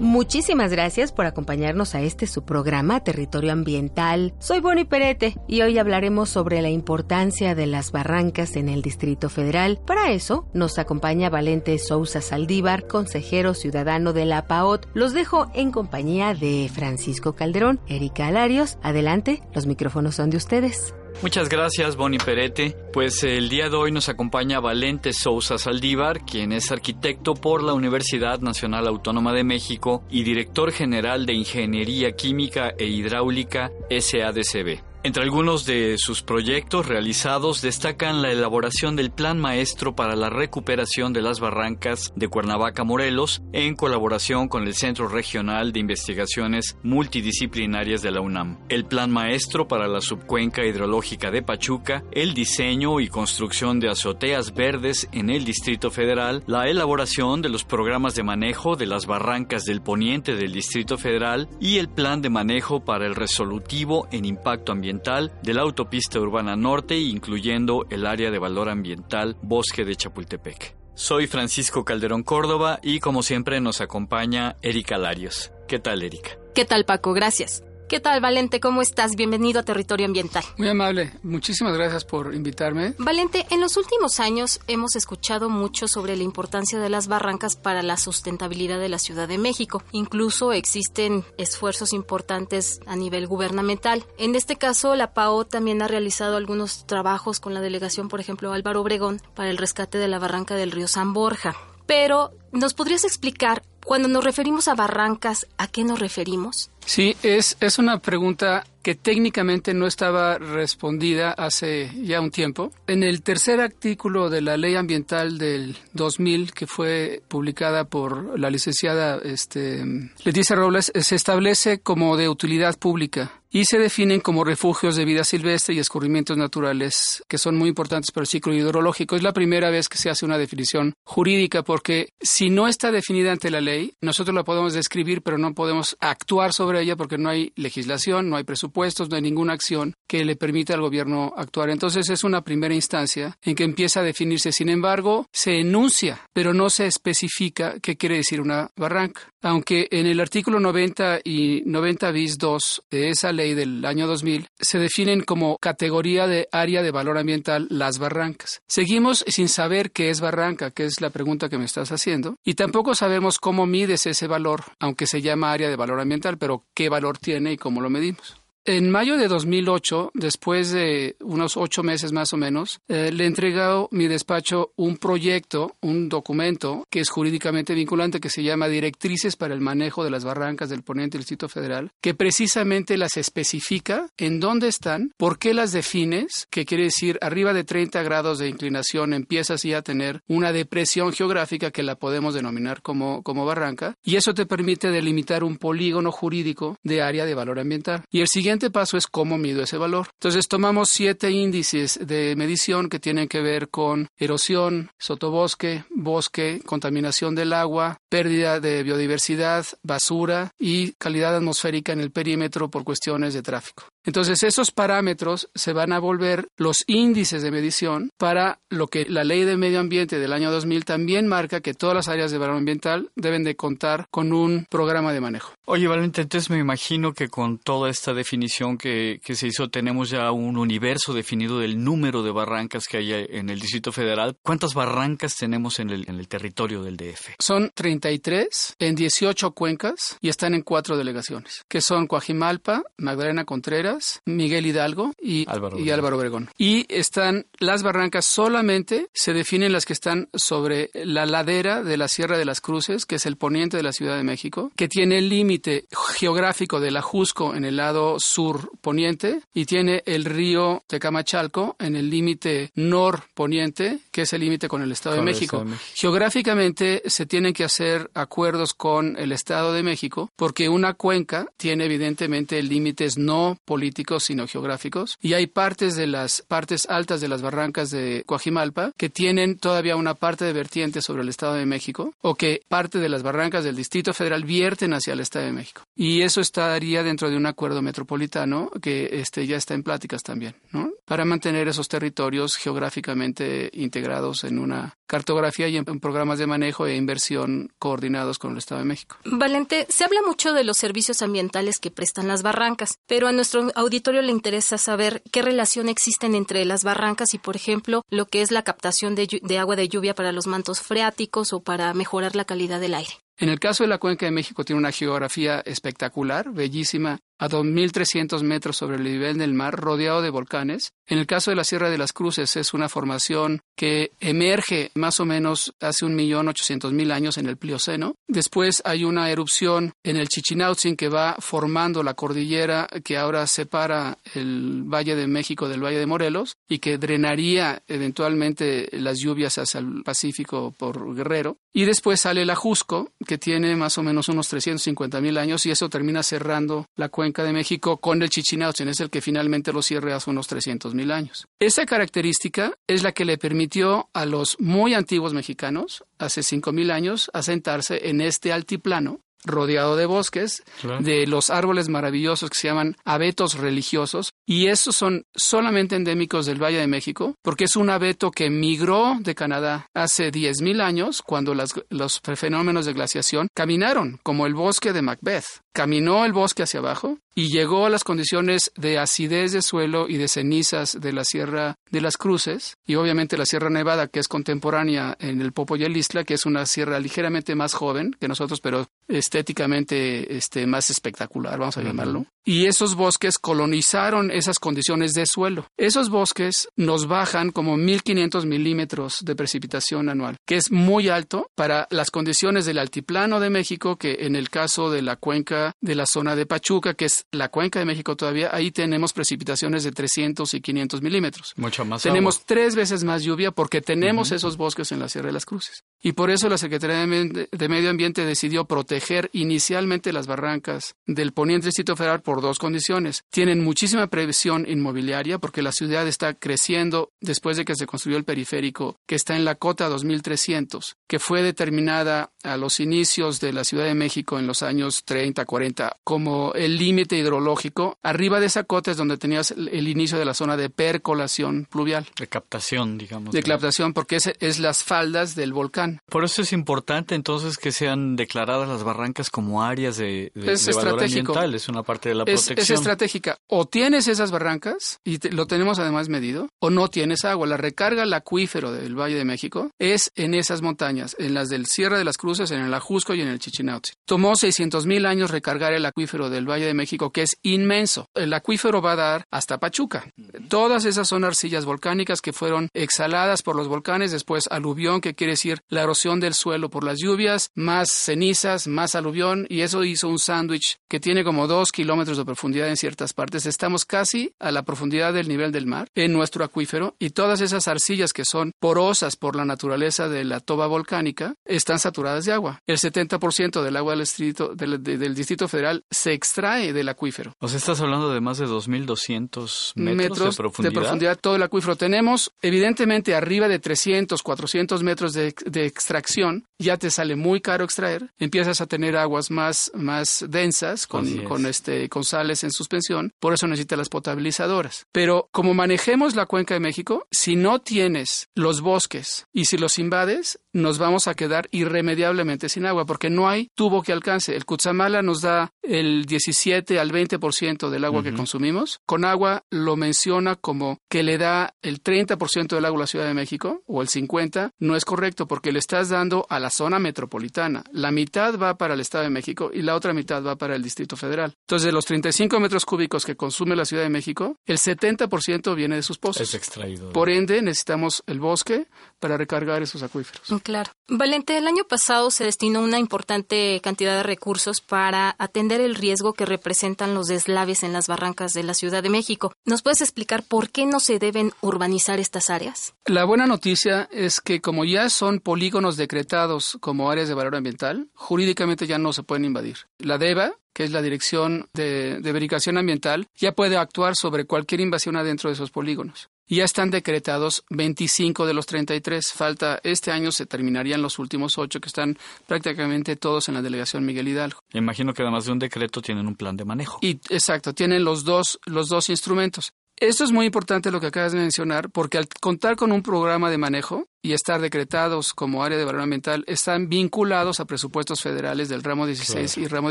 Muchísimas gracias por acompañarnos a este su programa Territorio Ambiental. Soy Bonnie Perete y hoy hablaremos sobre la importancia de las barrancas en el Distrito Federal. Para eso nos acompaña Valente Sousa Saldívar, consejero ciudadano de la PAOT. Los dejo en compañía de Francisco Calderón, Erika Alarios. Adelante, los micrófonos son de ustedes. Muchas gracias, Bonnie Perete. Pues el día de hoy nos acompaña Valente Sousa Saldívar, quien es arquitecto por la Universidad Nacional Autónoma de México y director general de Ingeniería Química e Hidráulica SADCB. Entre algunos de sus proyectos realizados destacan la elaboración del Plan Maestro para la recuperación de las barrancas de Cuernavaca, Morelos, en colaboración con el Centro Regional de Investigaciones Multidisciplinarias de la UNAM, el Plan Maestro para la Subcuenca Hidrológica de Pachuca, el diseño y construcción de azoteas verdes en el Distrito Federal, la elaboración de los programas de manejo de las barrancas del poniente del Distrito Federal y el Plan de manejo para el resolutivo en impacto ambiental de la autopista urbana norte, incluyendo el área de valor ambiental Bosque de Chapultepec. Soy Francisco Calderón Córdoba y como siempre nos acompaña Erika Larios. ¿Qué tal, Erika? ¿Qué tal, Paco? Gracias. ¿Qué tal, Valente? ¿Cómo estás? Bienvenido a Territorio Ambiental. Muy amable. Muchísimas gracias por invitarme. Valente, en los últimos años hemos escuchado mucho sobre la importancia de las barrancas para la sustentabilidad de la Ciudad de México. Incluso existen esfuerzos importantes a nivel gubernamental. En este caso, la PAO también ha realizado algunos trabajos con la delegación, por ejemplo, Álvaro Obregón, para el rescate de la barranca del río San Borja. Pero, ¿nos podrías explicar cuando nos referimos a barrancas, ¿a qué nos referimos? Sí, es, es una pregunta que técnicamente no estaba respondida hace ya un tiempo. En el tercer artículo de la Ley Ambiental del 2000, que fue publicada por la licenciada este, Leticia Robles, se establece como de utilidad pública y se definen como refugios de vida silvestre y escurrimientos naturales que son muy importantes para el ciclo hidrológico. Es la primera vez que se hace una definición jurídica porque si no está definida ante la ley, nosotros la podemos describir pero no podemos actuar sobre ella porque no hay legislación, no hay presupuestos, no hay ninguna acción que le permita al gobierno actuar. Entonces es una primera instancia en que empieza a definirse. Sin embargo, se enuncia, pero no se especifica qué quiere decir una barranca. Aunque en el artículo 90 y 90 bis 2 de esa ley del año 2000, se definen como categoría de área de valor ambiental las barrancas. Seguimos sin saber qué es barranca, que es la pregunta que me estás haciendo, y tampoco sabemos cómo mides ese valor, aunque se llama área de valor ambiental, pero qué valor tiene y cómo lo medimos. En mayo de 2008, después de unos ocho meses más o menos, eh, le he entregado mi despacho un proyecto, un documento que es jurídicamente vinculante que se llama Directrices para el manejo de las barrancas del Poniente del Distrito Federal, que precisamente las especifica en dónde están, por qué las defines, que quiere decir arriba de 30 grados de inclinación empiezas ya a tener una depresión geográfica que la podemos denominar como, como barranca, y eso te permite delimitar un polígono jurídico de área de valor ambiental. Y el siguiente siguiente paso es cómo mido ese valor. Entonces tomamos siete índices de medición que tienen que ver con erosión, sotobosque, bosque, contaminación del agua, pérdida de biodiversidad, basura y calidad atmosférica en el perímetro por cuestiones de tráfico. Entonces esos parámetros se van a volver los índices de medición para lo que la ley de medio ambiente del año 2000 también marca que todas las áreas de valor ambiental deben de contar con un programa de manejo. Oye, Valente, entonces me imagino que con toda esta definición que, que se hizo tenemos ya un universo definido del número de barrancas que hay en el Distrito Federal. ¿Cuántas barrancas tenemos en el, en el territorio del DF? Son 33 en 18 cuencas y están en cuatro delegaciones, que son Coajimalpa, Magdalena Contreras, Miguel Hidalgo y Álvaro, y Álvaro Obregón. Y están las barrancas solamente, se definen las que están sobre la ladera de la Sierra de las Cruces, que es el poniente de la Ciudad de México, que tiene el límite geográfico de la Jusco en el lado sur poniente y tiene el río Tecamachalco en el límite norponiente, que es el límite con el Estado de México. Geográficamente se tienen que hacer acuerdos con el Estado de México porque una cuenca tiene evidentemente límites no políticos políticos, sino geográficos. Y hay partes de las partes altas de las barrancas de Coajimalpa que tienen todavía una parte de vertiente sobre el Estado de México o que parte de las barrancas del Distrito Federal vierten hacia el Estado de México. Y eso estaría dentro de un acuerdo metropolitano que este, ya está en pláticas también, ¿no? Para mantener esos territorios geográficamente integrados en una cartografía y en, programas de manejo e inversión coordinados con el Estado de México. Valente, se habla mucho de los servicios ambientales que prestan las barrancas, pero a nuestro auditorio le interesa saber qué relación existen entre las barrancas y, por ejemplo, lo que es la captación de agua de lluvia para los mantos freáticos o para mejorar la calidad del aire. En el caso de la cuenca de México tiene una geografía espectacular, bellísima, a 2.300 metros sobre el nivel del mar, rodeado de volcanes. En el caso de la Sierra de las Cruces es una formación que emerge más o menos hace un millón ochocientos mil años en el Plioceno. Después hay una erupción en el Chichinautzin que va formando la cordillera que ahora separa el Valle de México del Valle de Morelos y que drenaría eventualmente las lluvias hacia el Pacífico por Guerrero. Y después sale el Ajusco, que tiene más o menos unos 350 mil años y eso termina cerrando la cuenca de México con el Chichinautzin, es el que finalmente lo cierre hace unos 300 mil. Esa característica es la que le permitió a los muy antiguos mexicanos, hace 5 mil años, asentarse en este altiplano rodeado de bosques, de los árboles maravillosos que se llaman abetos religiosos, y esos son solamente endémicos del Valle de México, porque es un abeto que migró de Canadá hace 10.000 años, cuando los fenómenos de glaciación caminaron, como el bosque de Macbeth. Caminó el bosque hacia abajo y llegó a las condiciones de acidez de suelo y de cenizas de la Sierra de las Cruces y obviamente la Sierra Nevada que es contemporánea en el Popo y el Isla, que es una sierra ligeramente más joven que nosotros, pero estéticamente este, más espectacular, vamos a llamarlo. Y esos bosques colonizaron esas condiciones de suelo. Esos bosques nos bajan como 1500 milímetros de precipitación anual, que es muy alto para las condiciones del altiplano de México, que en el caso de la cuenca de la zona de Pachuca, que es la cuenca de México todavía, ahí tenemos precipitaciones de 300 y 500 milímetros. Mucho más. Tenemos tres veces más lluvia porque tenemos esos bosques en la Sierra de las Cruces. Y por eso la Secretaría de Medio Ambiente decidió proteger inicialmente las barrancas del poniente Distrito Federal por dos condiciones. Tienen muchísima previsión inmobiliaria porque la ciudad está creciendo después de que se construyó el periférico que está en la cota 2300, que fue determinada a los inicios de la Ciudad de México en los años 30, 40 como el límite hidrológico. Arriba de esa cota es donde tenías el inicio de la zona de percolación pluvial. De captación, digamos. De captación porque es, es las faldas del volcán. Por eso es importante entonces que sean declaradas las barrancas como áreas de, valor ambiental. Es una parte de la protección. Es, estratégica. O tienes esas barrancas y lo tenemos además medido, o no tienes agua. La recarga al acuífero del Valle de México es en esas montañas, en las del Sierra de las Cruces, en el Ajusco y en el Chichinautzin. Tomó 600 mil años recargar el acuífero del Valle de México, que es inmenso. El acuífero va a dar hasta Pachuca. Todas esas son arcillas volcánicas que fueron exhaladas por los volcanes, después aluvión, que quiere decir la erosión del suelo por las lluvias, más cenizas, más aluvión, y eso hizo un sándwich que tiene como dos kilómetros de profundidad en ciertas partes. Estamos casi a la profundidad del nivel del mar en nuestro acuífero y todas esas arcillas que son porosas por la naturaleza de la toba volcánica están saturadas de agua. El 70% del agua del distrito, del, del distrito federal se extrae del acuífero. O sea, estás hablando de más de 2.200 metros, de, profundidad. de profundidad. Todo el acuífero. Tenemos, evidentemente, arriba de 300, 400 metros de, de extracción. Ya te sale muy caro extraer. Empiezas a tener aguas más, más densas con, con, este, con sales en suspensión. Por eso necesitas las potabilizadoras. Pero como manejemos la cuenca de México, si no tienes los bosques y si los invades, nos vamos a quedar irremediablemente sin agua porque no hay tubo que alcance. El Cutzamala nos da el 17 al 20% del agua que consumimos. Con agua lo menciona como que le da el 30% del agua a la Ciudad de México o el 50%. No es correcto porque le estás dando a la zona metropolitana. La mitad va para el Estado de México y la otra mitad va para el Distrito Federal. Entonces, de los 35 metros cúbicos que consume la Ciudad de México, el 70% viene de sus pozos. Es extraído. Por ende, necesitamos el bosque, para recargar esos acuíferos. Mm, claro. Valente, el año pasado se destinó una importante cantidad de recursos para atender el riesgo que representan los deslaves en las barrancas de la Ciudad de México. ¿Nos puedes explicar por qué no se deben urbanizar estas áreas? La buena noticia es que como ya son polígonos decretados como áreas de valor ambiental, jurídicamente ya no se pueden invadir. La DEVA, que es la Dirección de, de Verificación Ambiental, ya puede actuar sobre cualquier invasión adentro de esos polígonos. Ya están decretados 25 de los 33. Falta este año se terminarían los últimos ocho que están prácticamente todos en la delegación Miguel Hidalgo. Imagino que además de un decreto tienen un plan de manejo. Y exacto, tienen los dos los dos instrumentos. Esto es muy importante lo que acabas de mencionar porque al contar con un programa de manejo y estar decretados como área de valor ambiental están vinculados a presupuestos federales del ramo 16 y ramo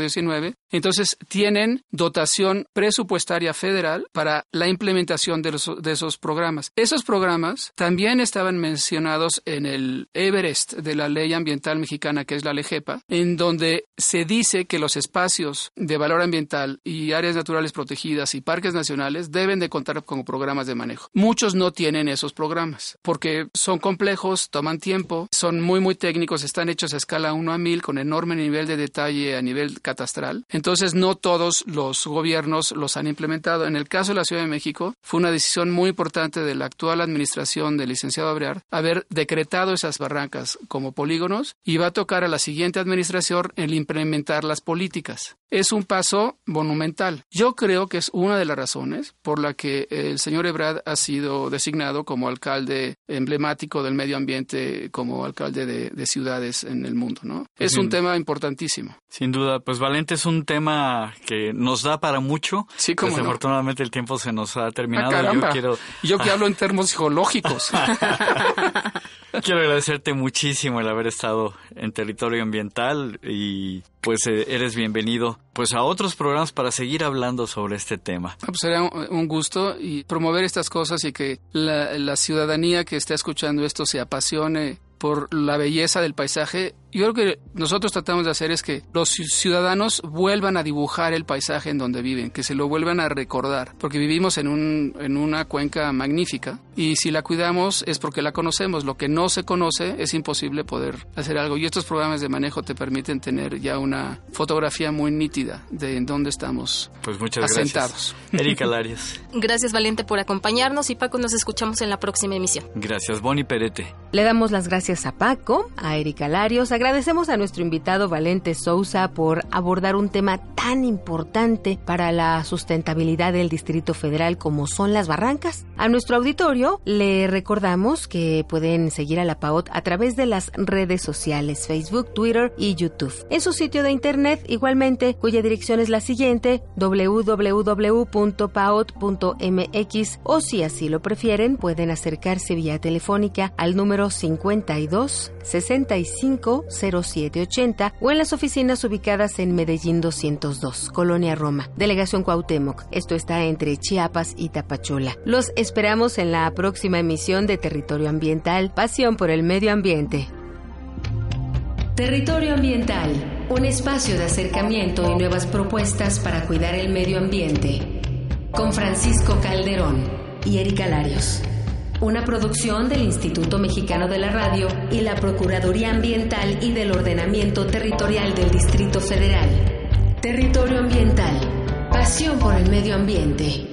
19. Entonces tienen dotación presupuestaria federal para la implementación de, los, de esos programas. Esos programas también estaban mencionados en el Everest de la ley ambiental mexicana, que es la LEGEPA, en donde se dice que los espacios de valor ambiental y áreas naturales protegidas y parques nacionales deben de contar con programas de manejo. Muchos no tienen esos programas porque son complejos toman tiempo, son muy muy técnicos, están hechos a escala 1 a 1000 con enorme nivel de detalle a nivel catastral. Entonces no todos los gobiernos los han implementado. En el caso de la Ciudad de México fue una decisión muy importante de la actual administración del licenciado Abrear haber decretado esas barrancas como polígonos y va a tocar a la siguiente administración el implementar las políticas. Es un paso monumental. Yo creo que es una de las razones por la que el señor Ebrard ha sido designado como alcalde emblemático del medio ambiente como alcalde de, ciudades en el mundo, ¿no? Es un tema importantísimo. Sin duda, pues Valente es un tema que nos da para mucho. Sí, como Desafortunadamente el tiempo se nos ha terminado. Ah, yo quiero... Yo que hablo en términos psicológicos. Quiero agradecerte muchísimo el haber estado en territorio ambiental y pues eh, eres bienvenido pues a otros programas para seguir hablando sobre este tema. Ah, pues sería un gusto y promover estas cosas y que la, la ciudadanía que está escuchando esto se apasione por la belleza del paisaje yo creo que nosotros tratamos de hacer es que los ciudadanos vuelvan a dibujar el paisaje en donde viven, que se lo vuelvan a recordar, porque vivimos en, un, en una cuenca magnífica y si la cuidamos es porque la conocemos. Lo que no se conoce es imposible poder hacer algo y estos programas de manejo te permiten tener ya una fotografía muy nítida de en dónde estamos pues muchas asentados. Gracias. Erika Larios. Gracias Valente por acompañarnos y Paco nos escuchamos en la próxima emisión. Gracias Bonnie Perete. Le damos las gracias a Paco, a Erika Larios, a Agradecemos a nuestro invitado Valente Sousa por abordar un tema tan importante para la sustentabilidad del Distrito Federal como son las barrancas. A nuestro auditorio le recordamos que pueden seguir a la PAOT a través de las redes sociales Facebook, Twitter y YouTube. En su sitio de internet igualmente, cuya dirección es la siguiente www.paot.mx o si así lo prefieren pueden acercarse vía telefónica al número 52 65 0780 o en las oficinas ubicadas en Medellín 202, Colonia Roma, Delegación Cuauhtémoc. Esto está entre Chiapas y Tapachula. Los esperamos en la próxima emisión de Territorio Ambiental, Pasión por el Medio Ambiente. Territorio Ambiental, un espacio de acercamiento y nuevas propuestas para cuidar el medio ambiente. Con Francisco Calderón y Erika Larios una producción del Instituto Mexicano de la Radio y la Procuraduría Ambiental y del Ordenamiento Territorial del Distrito Federal. Territorio Ambiental. Pasión por el medio ambiente.